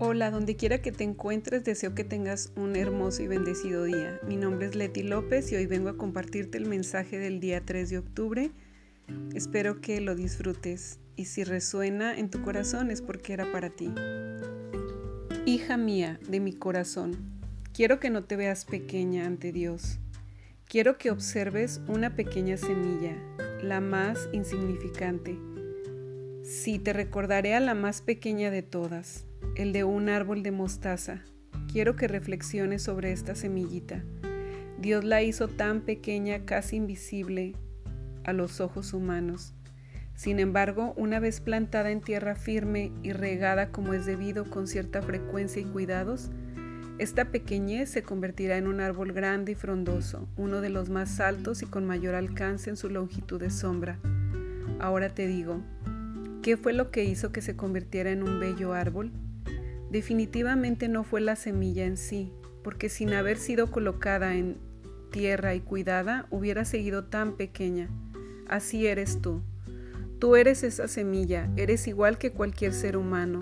Hola, donde quiera que te encuentres, deseo que tengas un hermoso y bendecido día. Mi nombre es Leti López y hoy vengo a compartirte el mensaje del día 3 de octubre. Espero que lo disfrutes y si resuena en tu corazón es porque era para ti. Hija mía de mi corazón, quiero que no te veas pequeña ante Dios. Quiero que observes una pequeña semilla, la más insignificante. Sí, te recordaré a la más pequeña de todas el de un árbol de mostaza. Quiero que reflexiones sobre esta semillita. Dios la hizo tan pequeña, casi invisible a los ojos humanos. Sin embargo, una vez plantada en tierra firme y regada como es debido con cierta frecuencia y cuidados, esta pequeñez se convertirá en un árbol grande y frondoso, uno de los más altos y con mayor alcance en su longitud de sombra. Ahora te digo, ¿qué fue lo que hizo que se convirtiera en un bello árbol? Definitivamente no fue la semilla en sí, porque sin haber sido colocada en tierra y cuidada, hubiera seguido tan pequeña. Así eres tú. Tú eres esa semilla, eres igual que cualquier ser humano.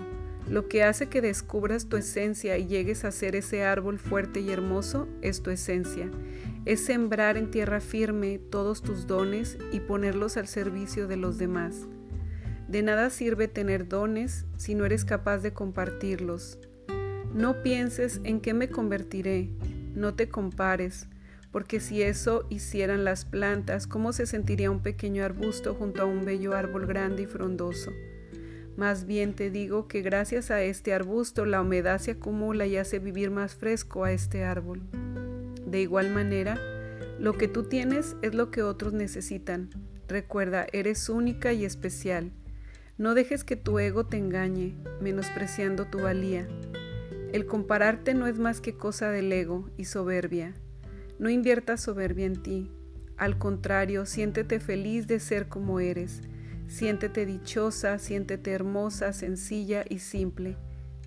Lo que hace que descubras tu esencia y llegues a ser ese árbol fuerte y hermoso es tu esencia. Es sembrar en tierra firme todos tus dones y ponerlos al servicio de los demás. De nada sirve tener dones si no eres capaz de compartirlos. No pienses en qué me convertiré, no te compares, porque si eso hicieran las plantas, ¿cómo se sentiría un pequeño arbusto junto a un bello árbol grande y frondoso? Más bien te digo que gracias a este arbusto la humedad se acumula y hace vivir más fresco a este árbol. De igual manera, lo que tú tienes es lo que otros necesitan. Recuerda, eres única y especial. No dejes que tu ego te engañe, menospreciando tu valía. El compararte no es más que cosa del ego y soberbia. No inviertas soberbia en ti. Al contrario, siéntete feliz de ser como eres. Siéntete dichosa, siéntete hermosa, sencilla y simple.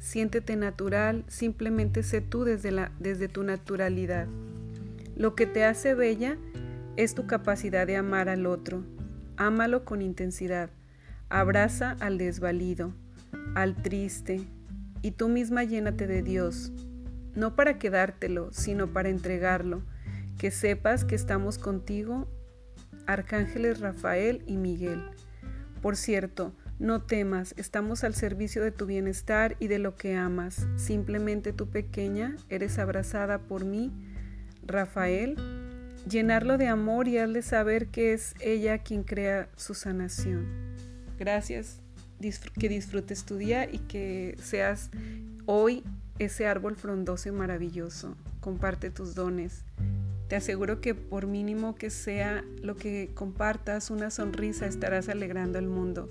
Siéntete natural, simplemente sé tú desde, la, desde tu naturalidad. Lo que te hace bella es tu capacidad de amar al otro. Ámalo con intensidad. Abraza al desvalido, al triste, y tú misma llénate de Dios, no para quedártelo, sino para entregarlo. Que sepas que estamos contigo, arcángeles Rafael y Miguel. Por cierto, no temas, estamos al servicio de tu bienestar y de lo que amas. Simplemente tú pequeña eres abrazada por mí, Rafael. Llenarlo de amor y hazle saber que es ella quien crea su sanación. Gracias, que disfrutes tu día y que seas hoy ese árbol frondoso y maravilloso. Comparte tus dones. Te aseguro que por mínimo que sea lo que compartas, una sonrisa, estarás alegrando el mundo.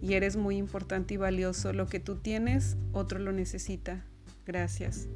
Y eres muy importante y valioso. Lo que tú tienes, otro lo necesita. Gracias.